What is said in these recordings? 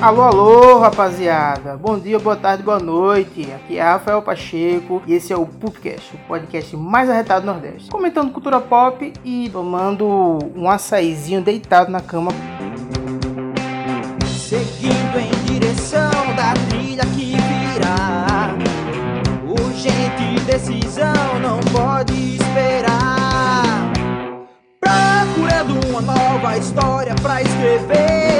Alô, alô, rapaziada. Bom dia, boa tarde, boa noite. Aqui é Rafael Pacheco e esse é o Pupcast, o podcast mais arretado do Nordeste. Comentando cultura pop e tomando um açaizinho deitado na cama. Seguindo em direção da trilha que decisão não pode esperar. Procurando uma nova história pra escrever.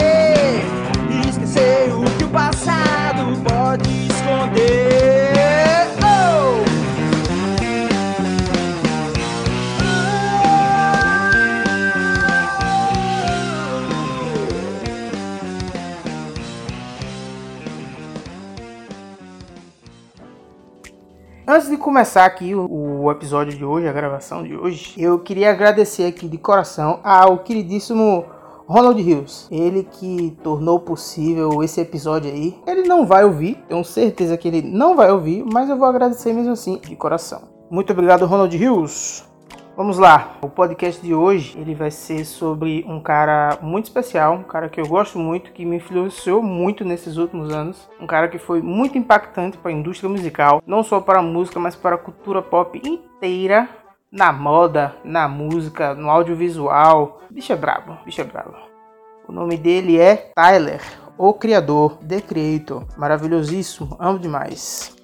Antes de começar aqui o, episódio de hoje, a gravação de hoje, eu queria agradecer aqui de coração ao queridíssimo Ronald Hills, ele que tornou possível esse episódio aí. Ele não vai ouvir, tenho certeza que ele não vai ouvir, mas eu vou agradecer mesmo assim, de coração. Muito obrigado, Ronald Hills. Vamos lá, o podcast de hoje ele vai ser sobre um cara muito especial, um cara que eu gosto muito, que me influenciou muito nesses últimos anos, um cara que foi muito impactante para a indústria musical, não só para a música, mas para a cultura pop inteira, na moda, na música, no audiovisual. Bicho é brabo, bicho é brabo. O nome dele é Tyler, o criador, The Creator. Maravilhosíssimo, amo demais.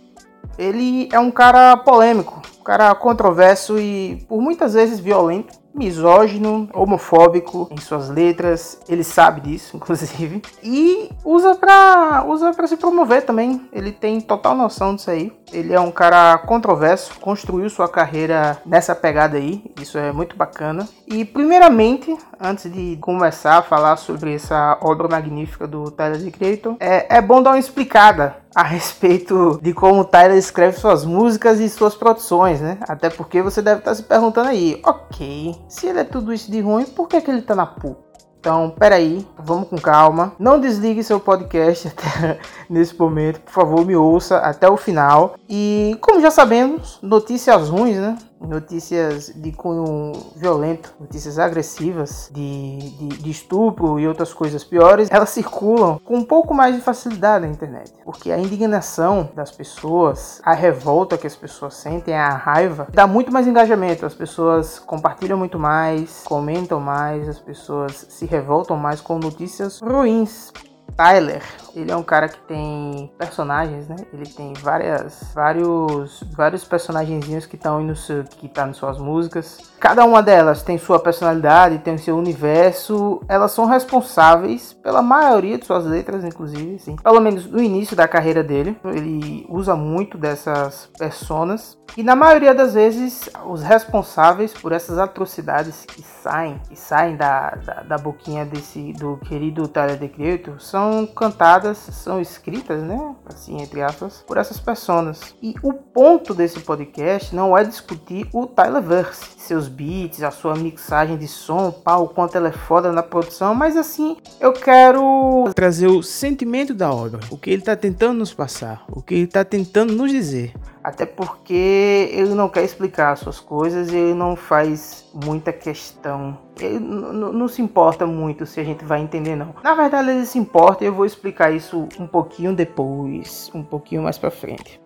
Ele é um cara polêmico, um cara controverso e por muitas vezes violento, misógino, homofóbico em suas letras. Ele sabe disso, inclusive, e usa pra, usa pra se promover também. Ele tem total noção disso aí. Ele é um cara controverso, construiu sua carreira nessa pegada aí, isso é muito bacana. E primeiramente, antes de começar a falar sobre essa obra magnífica do Tyler The Creator, é, é bom dar uma explicada a respeito de como o Tyler escreve suas músicas e suas produções, né? Até porque você deve estar se perguntando aí, ok, se ele é tudo isso de ruim, por que, que ele tá na PUC? Então, peraí, vamos com calma. Não desligue seu podcast até nesse momento. Por favor, me ouça até o final. E, como já sabemos, notícias ruins, né? Notícias de cunho violento, notícias agressivas, de, de, de estupro e outras coisas piores, elas circulam com um pouco mais de facilidade na internet. Porque a indignação das pessoas, a revolta que as pessoas sentem, a raiva, dá muito mais engajamento. As pessoas compartilham muito mais, comentam mais, as pessoas se revoltam mais com notícias ruins. Tyler, ele é um cara que tem personagens, né? Ele tem várias, vários, vários personagenzinhos que estão no seu, que tá nas suas músicas. Cada uma delas tem sua personalidade, tem seu universo. Elas são responsáveis pela maioria de suas letras, inclusive, sim. Pelo menos no início da carreira dele, ele usa muito dessas personas. E na maioria das vezes, os responsáveis por essas atrocidades que saem, que saem da, da, da boquinha desse do querido Tyler The Creator são cantadas, são escritas, né? Assim, entre aspas, por essas personas. E o ponto desse podcast não é discutir o Tyler Verse, seus beats, a sua mixagem de som, pau, quanto ela é foda na produção, mas assim, eu quero trazer o sentimento da obra, o que ele tá tentando nos passar, o que ele tá tentando nos dizer. Até porque ele não quer explicar suas coisas e ele não faz muita questão. Ele não se importa muito se a gente vai entender, não. Na verdade, ele se importa e eu vou explicar isso um pouquinho depois, um pouquinho mais pra frente.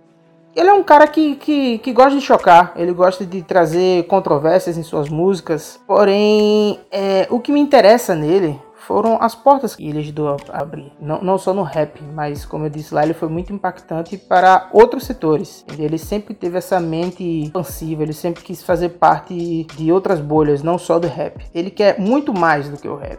Ele é um cara que, que, que gosta de chocar, ele gosta de trazer controvérsias em suas músicas. Porém, é, o que me interessa nele foram as portas que ele ajudou a abrir. Não, não só no rap, mas como eu disse lá, ele foi muito impactante para outros setores. Ele sempre teve essa mente expansiva, ele sempre quis fazer parte de outras bolhas, não só do rap. Ele quer muito mais do que o rap.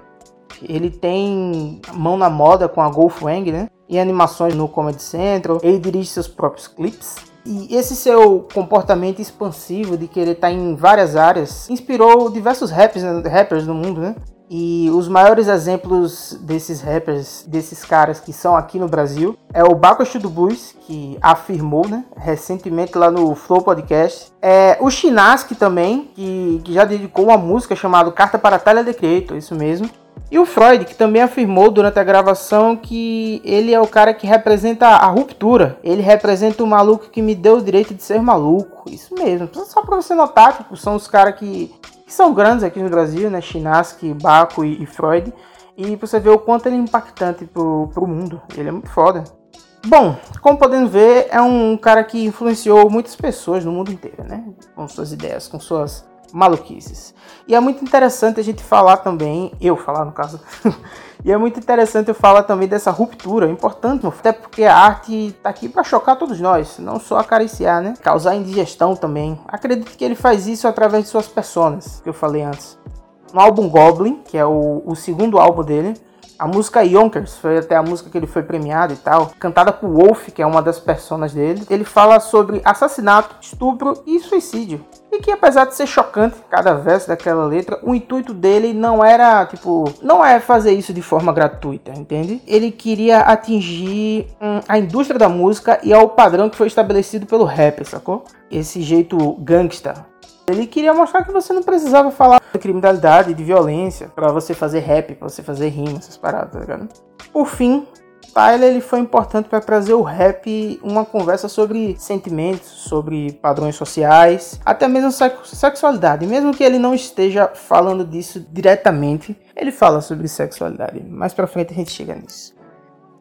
Ele tem mão na moda com a Golf Wang, né? E animações no Comedy Central. Ele dirige seus próprios clipes. E esse seu comportamento expansivo de querer estar em várias áreas inspirou diversos rappers, rappers no mundo, né? E os maiores exemplos desses rappers, desses caras que são aqui no Brasil, é o Bakushu do Blues, que afirmou, né, recentemente lá no Flow Podcast. É o Shinaski também, que, que já dedicou uma música chamada Carta para Tyler The Creator, isso mesmo. E o Freud, que também afirmou durante a gravação que ele é o cara que representa a ruptura. Ele representa o maluco que me deu o direito de ser maluco. Isso mesmo. Só pra você notar, tipo, são os caras que, que, são grandes aqui no Brasil, né? Chinaski, Baco e, e Freud. E você vê o quanto ele é impactante pro, pro mundo. Ele é muito foda. Bom, como podemos ver, é um cara que influenciou muitas pessoas no mundo inteiro, né? Com suas ideias, com suas maluquices. E é muito interessante a gente falar também, eu falar no caso, e é muito interessante eu falar também dessa ruptura, importante, até porque a arte tá aqui para chocar todos nós, não só acariciar, né? Causar indigestão também. Acredito que ele faz isso através de suas personas, que eu falei antes. No álbum Goblin, que é o, o segundo álbum dele, a música Yonkers foi até a música que ele foi premiado e tal, cantada por Wolf, que é uma das personas dele. Ele fala sobre assassinato, estupro e suicídio. E que apesar de ser chocante cada verso daquela letra, o intuito dele não era, tipo, não é fazer isso de forma gratuita, entende? Ele queria atingir hum, a indústria da música e ao padrão que foi estabelecido pelo rap, sacou? Esse jeito gangsta, ele queria mostrar que você não precisava falar de criminalidade, de violência, para você fazer rap, para você fazer rima, essas paradas, tá ligado? Por fim, Tyler ele foi importante para trazer o rap uma conversa sobre sentimentos, sobre padrões sociais, até mesmo sexualidade. Mesmo que ele não esteja falando disso diretamente, ele fala sobre sexualidade. Mais para frente a gente chega nisso.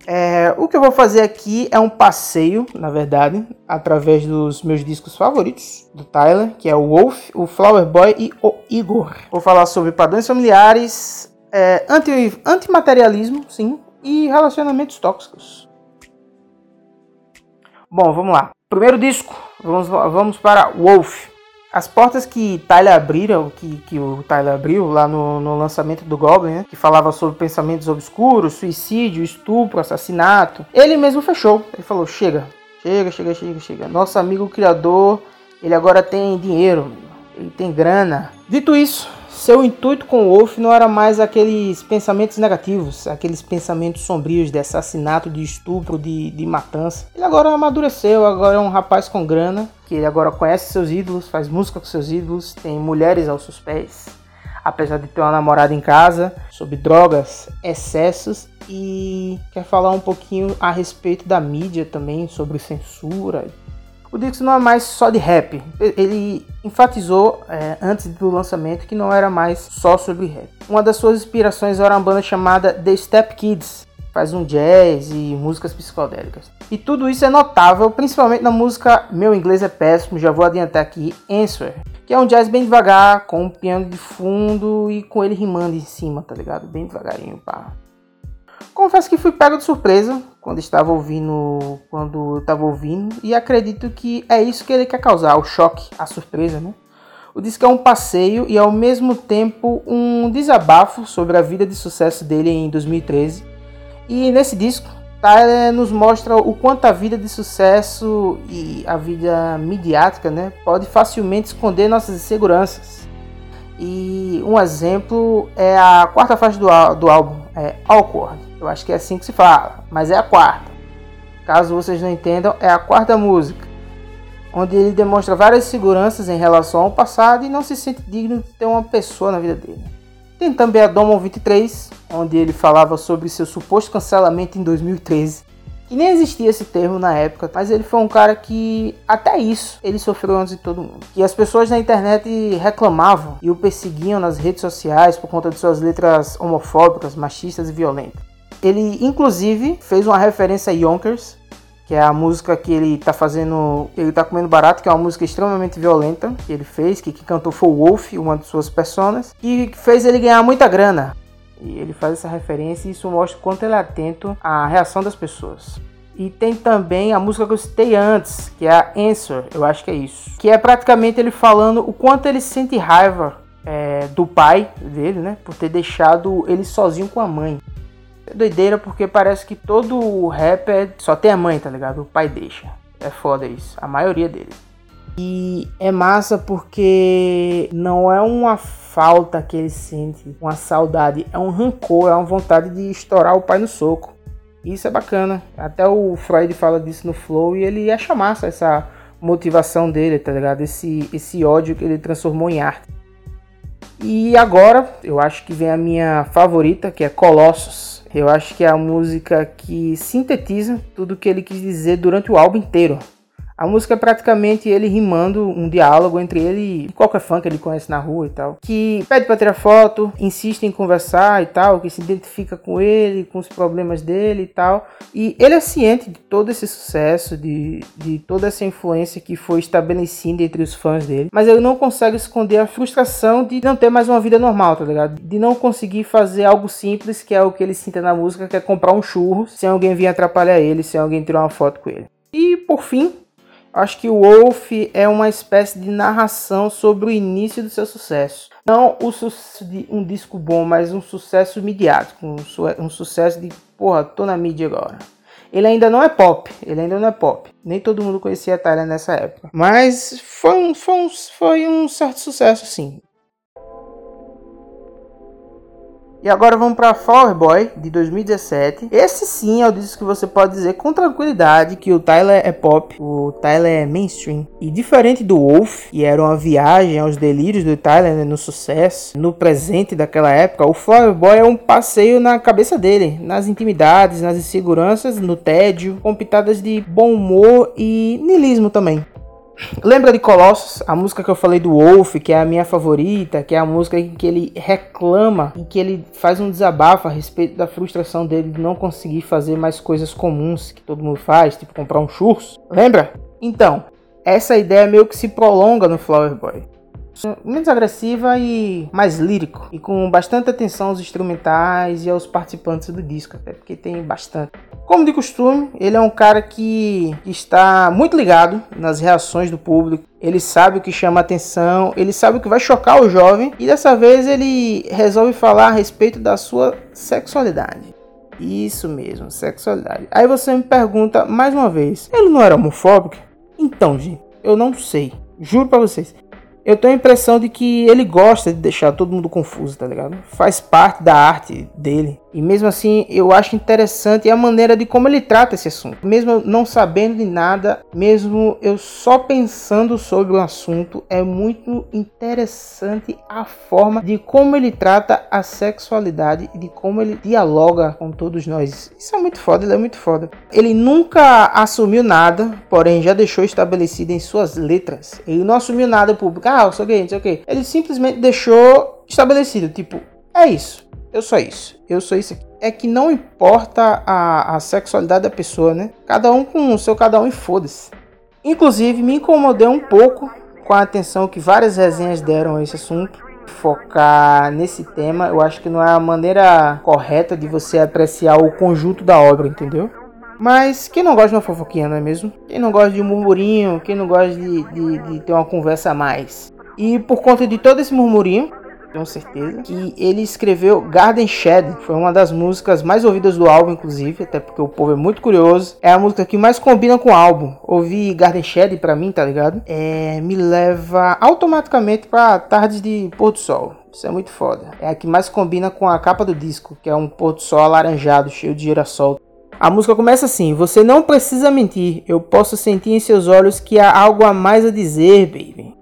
É, o que eu vou fazer aqui é um passeio, na verdade, através dos meus discos favoritos do Tyler, que é o Wolf, o Flower Boy e o Igor. Vou falar sobre padrões familiares, é, anti, antimaterialismo, sim, e relacionamentos tóxicos. Bom, vamos lá. Primeiro disco, vamos, vamos para Wolf. As portas que Tyler abriram, que, que o Tyler abriu lá no, no lançamento do Goblin, né, que falava sobre pensamentos obscuros, suicídio, estupro, assassinato, ele mesmo fechou. Ele falou: chega, chega, chega, chega, chega. Nosso amigo criador, ele agora tem dinheiro, ele tem grana. Dito isso, seu intuito com o Wolf não era mais aqueles pensamentos negativos, aqueles pensamentos sombrios de assassinato, de estupro, de, de matança. Ele agora amadureceu, agora é um rapaz com grana, que ele agora conhece seus ídolos, faz música com seus ídolos, tem mulheres aos seus pés, apesar de ter uma namorada em casa, sobre drogas, excessos e quer falar um pouquinho a respeito da mídia também, sobre censura o Dixon não é mais só de rap. Ele enfatizou é, antes do lançamento que não era mais só sobre rap. Uma das suas inspirações era uma banda chamada The Step Kids, faz um jazz e músicas psicodélicas. E tudo isso é notável, principalmente na música Meu Inglês é Péssimo, já vou adiantar aqui, Answer, que é um jazz bem devagar, com um piano de fundo e com ele rimando em cima, tá ligado? Bem devagarinho, pá. Confesso que fui pego de surpresa quando estava ouvindo, quando estava ouvindo, e acredito que é isso que ele quer causar, o choque, a surpresa, né? O disco é um passeio e ao mesmo tempo um desabafo sobre a vida de sucesso dele em 2013. E nesse disco, Tyler nos mostra o quanto a vida de sucesso e a vida midiática, né, pode facilmente esconder nossas inseguranças. E um exemplo é a quarta faixa do, do álbum, é Awkward. Eu acho que é assim que se fala, mas é a quarta. Caso vocês não entendam, é a quarta música, onde ele demonstra várias seguranças em relação ao passado e não se sente digno de ter uma pessoa na vida dele. Tem também a Domon 23, onde ele falava sobre seu suposto cancelamento em 2013. Que nem existia esse termo na época, mas ele foi um cara que até isso ele sofreu antes de todo mundo. E as pessoas na internet reclamavam e o perseguiam nas redes sociais por conta de suas letras homofóbicas, machistas e violentas. Ele, inclusive, fez uma referência a Yonkers, que é a música que ele tá fazendo. Ele tá comendo barato, que é uma música extremamente violenta que ele fez, que, que cantou foi o Wolf, uma de suas personas, e fez ele ganhar muita grana. E ele faz essa referência e isso mostra o quanto ele é atento à reação das pessoas. E tem também a música que eu citei antes, que é a Answer, eu acho que é isso. Que é praticamente ele falando o quanto ele sente raiva é, do pai dele, né? Por ter deixado ele sozinho com a mãe. É doideira porque parece que todo rapper só tem a mãe, tá ligado? O pai deixa. É foda isso. A maioria deles. E é massa porque não é uma falta que ele sente, uma saudade, é um rancor, é uma vontade de estourar o pai no soco. Isso é bacana. Até o Freud fala disso no Flow e ele acha massa essa motivação dele, tá ligado? Esse, esse ódio que ele transformou em arte. E agora, eu acho que vem a minha favorita, que é Colossus. Eu acho que é a música que sintetiza tudo que ele quis dizer durante o álbum inteiro. A música é praticamente ele rimando um diálogo entre ele e qualquer fã que ele conhece na rua e tal. Que pede pra tirar foto, insiste em conversar e tal, que se identifica com ele, com os problemas dele e tal. E ele é ciente de todo esse sucesso, de, de toda essa influência que foi estabelecida entre os fãs dele. Mas ele não consegue esconder a frustração de não ter mais uma vida normal, tá ligado? De não conseguir fazer algo simples, que é o que ele sinta na música, que é comprar um churro sem alguém vir atrapalhar ele, sem alguém tirar uma foto com ele. E por fim, Acho que o Wolf é uma espécie de narração sobre o início do seu sucesso. Não de um disco bom, mas um sucesso midiático, um, su um sucesso de, porra, tô na mídia agora. Ele ainda não é pop, ele ainda não é pop. Nem todo mundo conhecia a Tyler nessa época. Mas foi um, foi um, foi um certo sucesso, sim. E agora vamos para Flower Boy de 2017. Esse sim é o disco que você pode dizer com tranquilidade que o Tyler é pop, o Tyler é mainstream. E diferente do Wolf, que era uma viagem aos delírios do Tyler né, no sucesso, no presente daquela época, o Flower Boy é um passeio na cabeça dele, nas intimidades, nas inseguranças, no tédio, com pitadas de bom humor e nilismo também. Lembra de Colossus, a música que eu falei do Wolf, que é a minha favorita, que é a música em que ele reclama, em que ele faz um desabafo a respeito da frustração dele de não conseguir fazer mais coisas comuns que todo mundo faz, tipo comprar um churros. Lembra? Então, essa ideia meio que se prolonga no Flower Boy menos agressiva e mais lírico e com bastante atenção aos instrumentais e aos participantes do disco, até porque tem bastante. Como de costume, ele é um cara que está muito ligado nas reações do público. Ele sabe o que chama atenção, ele sabe o que vai chocar o jovem e dessa vez ele resolve falar a respeito da sua sexualidade. Isso mesmo, sexualidade. Aí você me pergunta mais uma vez: ele não era homofóbico? Então, gente, eu não sei. Juro para vocês eu tenho a impressão de que ele gosta de deixar todo mundo confuso, tá ligado? Faz parte da arte dele. E mesmo assim, eu acho interessante a maneira de como ele trata esse assunto. Mesmo não sabendo de nada, mesmo eu só pensando sobre o assunto, é muito interessante a forma de como ele trata a sexualidade e de como ele dialoga com todos nós. Isso é muito foda, ele é muito foda. Ele nunca assumiu nada, porém já deixou estabelecido em suas letras. Ele não assumiu nada público. Ah, eu sou gay, não sei o quê. Ele simplesmente deixou estabelecido, tipo, é isso eu sou isso, eu sou isso aqui. É que não importa a, a sexualidade da pessoa, né? Cada um com o seu cada um e foda-se. Inclusive, me incomodei um pouco com a atenção que várias resenhas deram a esse assunto. Focar nesse tema, eu acho que não é a maneira correta de você apreciar o conjunto da obra, entendeu? Mas quem não gosta de uma fofoquinha, não é mesmo? Quem não gosta de um murmurinho, quem não gosta de, de, de ter uma conversa a mais? E por conta de todo esse murmurinho, tenho certeza, que ele escreveu Garden Shed, foi uma das músicas mais ouvidas do álbum, inclusive, até porque o povo é muito curioso. É a música que mais combina com o álbum. Ouvir Garden Shed pra mim, tá ligado? É, me leva automaticamente para tardes de pôr do sol. Isso é muito foda. É a que mais combina com a capa do disco, que é um pôr do sol alaranjado, cheio de girassol. A música começa assim: Você não precisa mentir, eu posso sentir em seus olhos que há algo a mais a dizer, baby.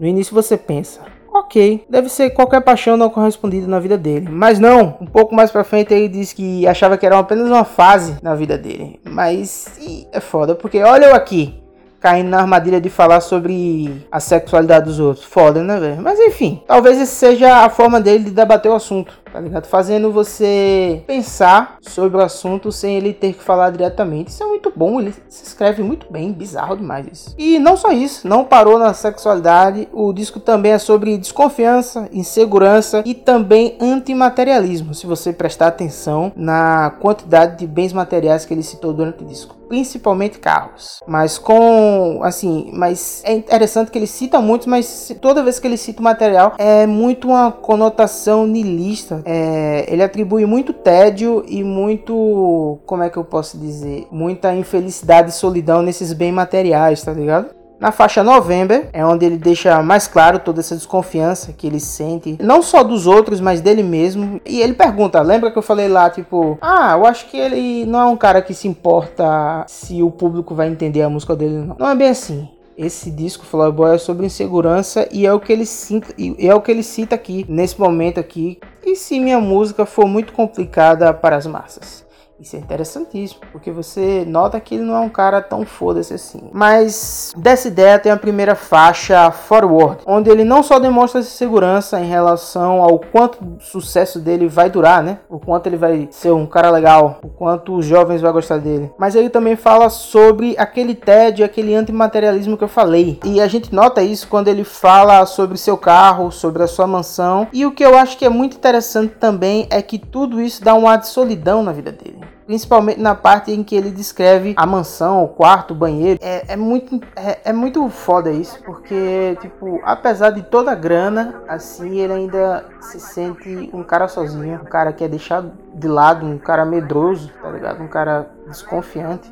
No início você pensa, ok, deve ser qualquer paixão não correspondida na vida dele. Mas não, um pouco mais pra frente ele disse que achava que era apenas uma fase na vida dele. Mas é foda, porque olha eu aqui, caindo na armadilha de falar sobre a sexualidade dos outros. Foda, né, velho? Mas enfim, talvez esse seja a forma dele de debater o assunto tá ligado? Fazendo você pensar sobre o assunto sem ele ter que falar diretamente. Isso é muito bom, ele se escreve muito bem, bizarro demais isso. E não só isso, não parou na sexualidade, o disco também é sobre desconfiança, insegurança e também antimaterialismo, se você prestar atenção na quantidade de bens materiais que ele citou durante o disco principalmente carros. Mas com assim, mas é interessante que ele cita muitos, mas toda vez que ele cita o material é muito uma conotação nilista é, ele atribui muito tédio e muito, como é que eu posso dizer, muita infelicidade e solidão nesses bens materiais, tá ligado? Na faixa November é onde ele deixa mais claro toda essa desconfiança que ele sente, não só dos outros, mas dele mesmo. E ele pergunta: lembra que eu falei lá, tipo, ah, eu acho que ele não é um cara que se importa se o público vai entender a música dele, não. Não é bem assim. Esse disco Flower Boy é sobre insegurança e é o que ele cita, é o que ele cita aqui nesse momento aqui. E se minha música for muito complicada para as massas? Isso é interessantíssimo, porque você nota que ele não é um cara tão foda-se assim. Mas dessa ideia tem a primeira faixa, Forward, onde ele não só demonstra segurança em relação ao quanto o sucesso dele vai durar, né? O quanto ele vai ser um cara legal, o quanto os jovens vão gostar dele. Mas ele também fala sobre aquele tédio, aquele antimaterialismo que eu falei. E a gente nota isso quando ele fala sobre seu carro, sobre a sua mansão. E o que eu acho que é muito interessante também é que tudo isso dá um ar de solidão na vida dele principalmente na parte em que ele descreve a mansão, o quarto, o banheiro. É, é muito é, é, muito foda isso, porque tipo, apesar de toda a grana, assim ele ainda se sente um cara sozinho, um cara que é deixado de lado, um cara medroso, tá ligado? Um cara desconfiante.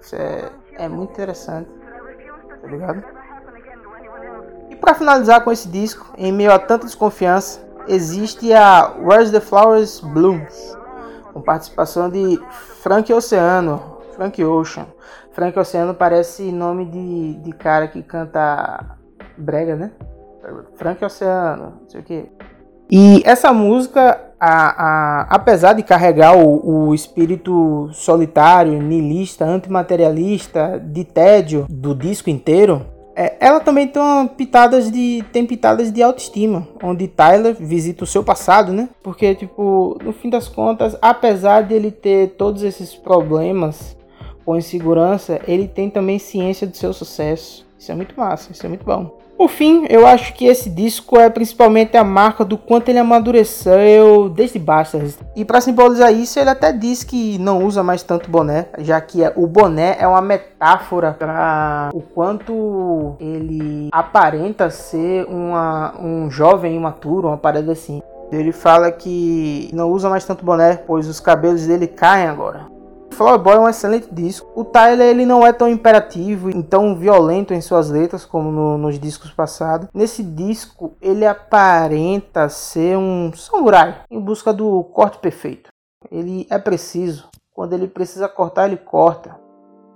Isso é, é muito interessante, tá ligado? E para finalizar com esse disco, em meio a tanta desconfiança, existe a Where's the Flowers Blooms com participação de Frank Oceano, Frank Ocean. Frank Oceano parece nome de, de cara que canta brega, né? Frank Oceano, não sei o que. E essa música, a, a, apesar de carregar o, o espírito solitário, niilista, antimaterialista, de tédio do disco inteiro, é, ela também tem pitadas de tem pitadas de autoestima, onde Tyler visita o seu passado, né? Porque tipo, no fim das contas, apesar de ele ter todos esses problemas com insegurança, ele tem também ciência do seu sucesso. Isso é muito massa, isso é muito bom. Por fim, eu acho que esse disco é principalmente a marca do quanto ele amadureceu desde Bastards. E para simbolizar isso, ele até diz que não usa mais tanto boné, já que é, o boné é uma metáfora para o quanto ele aparenta ser uma, um jovem imaturo, uma parada assim. Ele fala que não usa mais tanto boné, pois os cabelos dele caem agora. Flower Boy é um excelente disco. O Tyler ele não é tão imperativo e tão violento em suas letras como no, nos discos passados. Nesse disco ele aparenta ser um samurai em busca do corte perfeito. Ele é preciso. Quando ele precisa cortar, ele corta.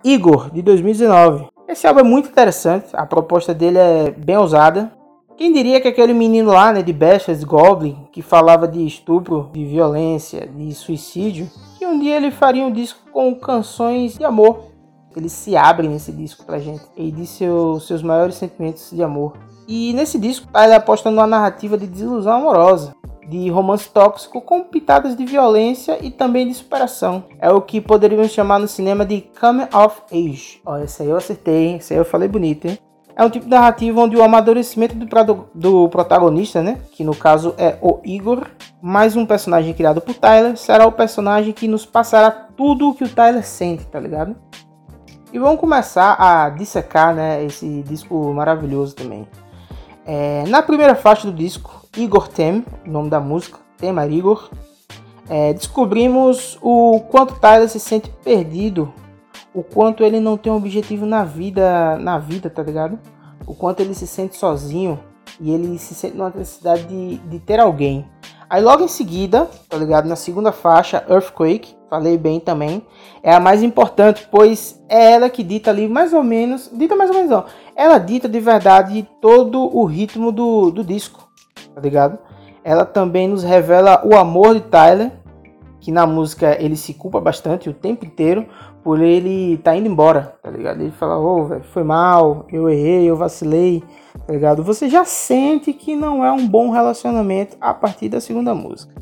Igor, de 2019. Esse álbum é muito interessante. A proposta dele é bem ousada. Quem diria que aquele menino lá, né, de Bestas Goblin, que falava de estupro, de violência, de suicídio, um dia ele faria um disco com canções de amor. Ele se abre nesse disco pra gente e diz seu, seus maiores sentimentos de amor. E nesse disco ele aposta numa narrativa de desilusão amorosa, de romance tóxico com pitadas de violência e também de superação. É o que poderíamos chamar no cinema de coming of age. Olha, esse aí eu acertei, hein? Esse aí eu falei bonito, hein? É um tipo de narrativa onde o amadurecimento do, do protagonista, né, que no caso é o Igor, mais um personagem criado por Tyler, será o personagem que nos passará tudo o que o Tyler sente, tá ligado? E vamos começar a dissecar, né, esse disco maravilhoso também. É, na primeira faixa do disco, Igor Tem, nome da música, tema Igor, é, descobrimos o quanto Tyler se sente perdido o quanto ele não tem um objetivo na vida, na vida, tá ligado? O quanto ele se sente sozinho e ele se sente numa necessidade de, de ter alguém. Aí logo em seguida, tá ligado? Na segunda faixa, Earthquake, falei bem também, é a mais importante, pois é ela que dita ali mais ou menos, dita mais ou menos não, ela dita de verdade todo o ritmo do, do disco, tá ligado? Ela também nos revela o amor de Tyler, que na música ele se culpa bastante o tempo inteiro, por ele tá indo embora, tá ligado? Ele fala, ô, oh, foi mal, eu errei, eu vacilei, tá ligado? Você já sente que não é um bom relacionamento a partir da segunda música.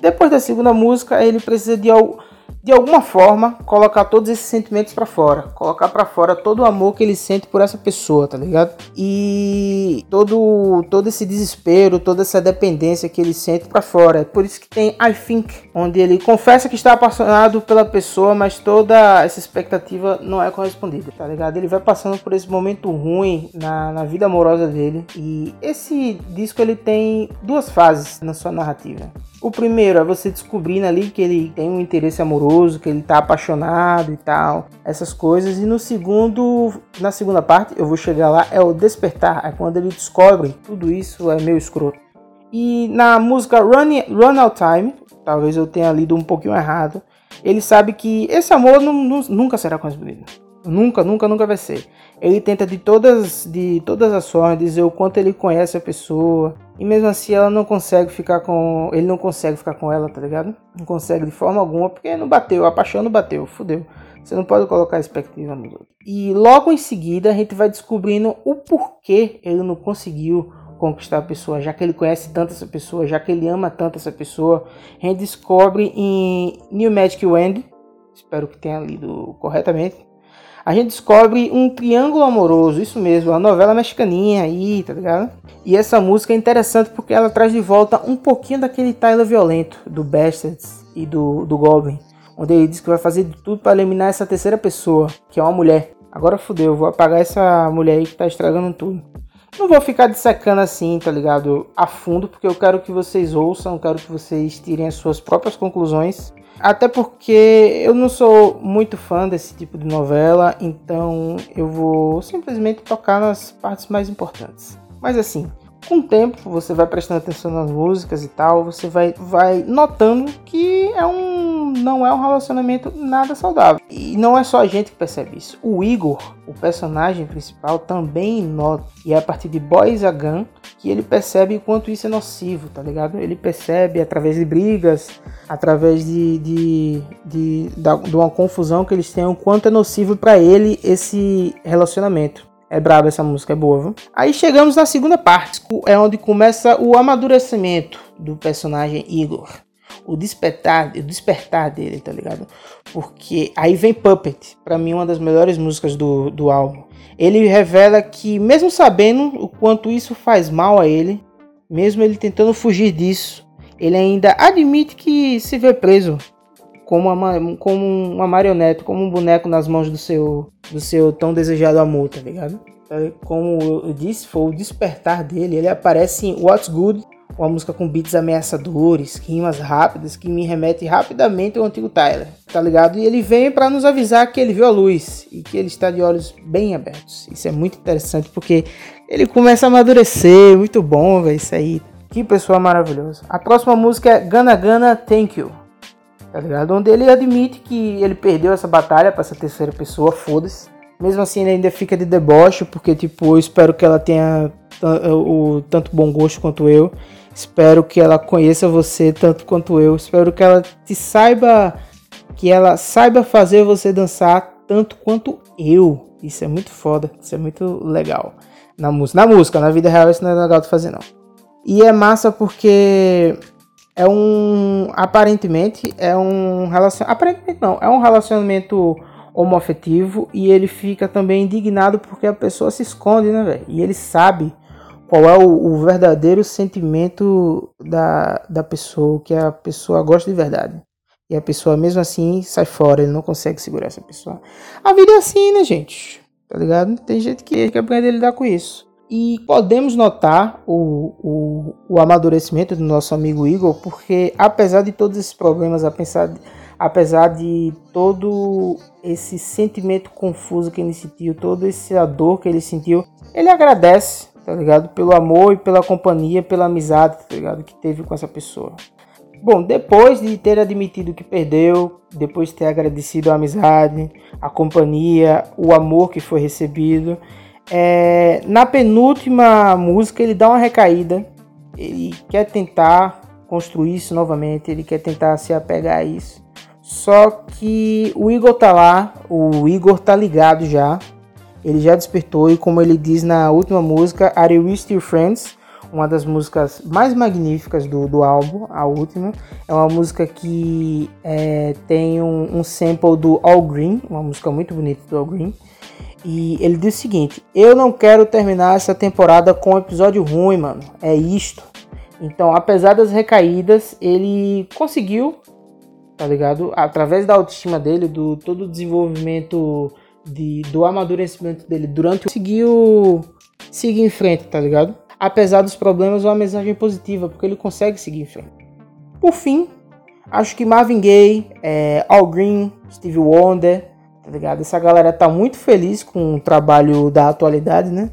Depois da segunda música, ele precisa de algo de alguma forma, colocar todos esses sentimentos para fora, colocar para fora todo o amor que ele sente por essa pessoa, tá ligado? E todo todo esse desespero, toda essa dependência que ele sente para fora. É por isso que tem I Think, onde ele confessa que está apaixonado pela pessoa, mas toda essa expectativa não é correspondida, tá ligado? Ele vai passando por esse momento ruim na, na vida amorosa dele e esse disco ele tem duas fases na sua narrativa. O primeiro é você descobrindo ali que ele tem um interesse amoroso, que ele tá apaixonado e tal, essas coisas. E no segundo, na segunda parte, eu vou chegar lá, é o despertar, é quando ele descobre tudo isso é meio escroto. E na música Run, Run Out Time, talvez eu tenha lido um pouquinho errado, ele sabe que esse amor não, não, nunca será correspondido. Nunca, nunca, nunca vai ser. Ele tenta de todas, de todas as formas dizer o quanto ele conhece a pessoa. E mesmo assim ela não consegue ficar com. Ele não consegue ficar com ela, tá ligado? Não consegue de forma alguma, porque não bateu, a paixão não bateu, fudeu. Você não pode colocar expectativa no outro. E logo em seguida a gente vai descobrindo o porquê ele não conseguiu conquistar a pessoa, já que ele conhece tanto essa pessoa, já que ele ama tanto essa pessoa. A gente descobre em New Magic Wand, espero que tenha lido corretamente, a gente descobre um triângulo amoroso, isso mesmo, a novela mexicaninha aí, tá ligado? E essa música é interessante porque ela traz de volta um pouquinho daquele Tyler violento do Bastards e do, do Goblin, onde ele diz que vai fazer de tudo para eliminar essa terceira pessoa, que é uma mulher. Agora fudeu, vou apagar essa mulher aí que tá estragando tudo. Não vou ficar dissecando assim, tá ligado? A fundo, porque eu quero que vocês ouçam, quero que vocês tirem as suas próprias conclusões. Até porque eu não sou muito fã desse tipo de novela, então eu vou simplesmente tocar nas partes mais importantes. Mas assim, com o tempo você vai prestando atenção nas músicas e tal, você vai, vai notando que é um não é um relacionamento nada saudável. E não é só a gente que percebe isso. O Igor, o personagem principal, também nota. E é a partir de Boys Gun que ele percebe o quanto isso é nocivo, tá ligado? Ele percebe através de brigas, através de, de, de, de, de uma confusão que eles têm, o quanto é nocivo para ele esse relacionamento. É braba essa música, é boa, viu? Aí chegamos na segunda parte, é onde começa o amadurecimento do personagem Igor. O despertar, o despertar dele, tá ligado? Porque aí vem Puppet, para mim uma das melhores músicas do, do álbum. Ele revela que, mesmo sabendo o quanto isso faz mal a ele, mesmo ele tentando fugir disso, ele ainda admite que se vê preso como uma, como uma marionete, como um boneco nas mãos do seu, do seu tão desejado amor, tá ligado? É, como eu disse, foi o despertar dele. Ele aparece em What's Good, uma música com beats ameaçadores, rimas rápidas, que me remete rapidamente ao antigo Tyler, tá ligado? E ele vem para nos avisar que ele viu a luz e que ele está de olhos bem abertos. Isso é muito interessante porque ele começa a amadurecer, muito bom, velho, isso aí. Que pessoa maravilhosa. A próxima música é Gana Gana Thank You tá ligado? Onde ele admite que ele perdeu essa batalha para essa terceira pessoa, foda-se. Mesmo assim, ele ainda fica de deboche, porque, tipo, eu espero que ela tenha o tanto bom gosto quanto eu. Espero que ela conheça você tanto quanto eu. Espero que ela te saiba, que ela saiba fazer você dançar tanto quanto eu. Isso é muito foda, isso é muito legal. Na na música, na vida real isso não é legal de fazer não. E é massa porque é um aparentemente é um relacionamento aparentemente não é um relacionamento homoafetivo e ele fica também indignado porque a pessoa se esconde né velho e ele sabe qual é o, o, verdadeiro sentimento da, da pessoa que a pessoa gosta de verdade. E a pessoa mesmo assim sai fora ele não consegue segurar essa pessoa. A vida é assim né gente? Tá ligado? Tem gente que, que aprende a lidar com isso. E podemos notar o, o, o, amadurecimento do nosso amigo Igor, porque apesar de todos esses problemas, apesar de, apesar de todo esse sentimento confuso que ele sentiu, toda essa dor que ele sentiu, ele agradece, tá ligado? Pelo amor e pela companhia, pela amizade, tá ligado? Que teve com essa pessoa. Bom, depois de ter admitido que perdeu, depois de ter agradecido a amizade, a companhia, o amor que foi recebido, é, na penúltima música ele dá uma recaída. Ele quer tentar construir isso novamente. Ele quer tentar se apegar a isso. Só que o Igor tá lá. O Igor tá ligado já. Ele já despertou. E como ele diz na última música, Are You Still Friends? Uma das músicas mais magníficas do, do álbum, a última. É uma música que é, tem um, um sample do All Green, uma música muito bonita do All Green. E ele diz o seguinte: Eu não quero terminar essa temporada com um episódio ruim, mano. É isto. Então, apesar das recaídas, ele conseguiu, tá ligado? Através da autoestima dele, do todo o desenvolvimento de, do amadurecimento dele durante conseguiu seguir em frente, tá ligado? Apesar dos problemas, uma mensagem positiva, porque ele consegue seguir em frente. Por fim, acho que Marvin Gaye, é, Al Green, Steve Wonder, tá ligado? Essa galera tá muito feliz com o trabalho da atualidade, né?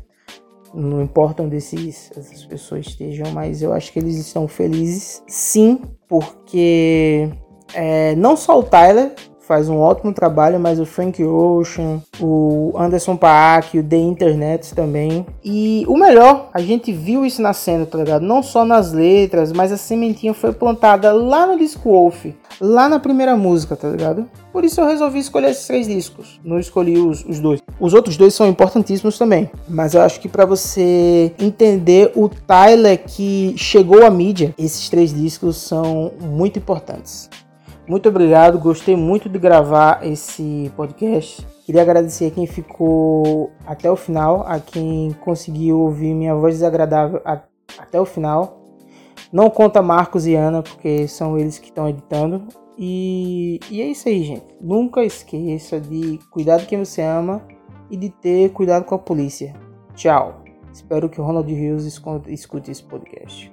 Não importa onde esses, essas pessoas estejam, mas eu acho que eles estão felizes sim, porque é, não só o Tyler faz um ótimo trabalho, mas o Frank Ocean, o Anderson Paak, o The Internet também. E o melhor, a gente viu isso nascendo, tá ligado? Não só nas letras, mas a sementinha foi plantada lá no Disco Wolf, lá na primeira música, tá ligado? Por isso eu resolvi escolher esses três discos. Não escolhi os, os dois. Os outros dois são importantíssimos também. Mas eu acho que para você entender o Tyler que chegou à mídia, esses três discos são muito importantes. Muito obrigado, gostei muito de gravar esse podcast. Queria agradecer a quem ficou até o final, a quem conseguiu ouvir minha voz desagradável até o final. Não conta Marcos e Ana, porque são eles que estão editando. E, e é isso aí, gente. Nunca esqueça de cuidar de quem você ama e de ter cuidado com a polícia. Tchau. Espero que o Ronald Rios escute esse podcast.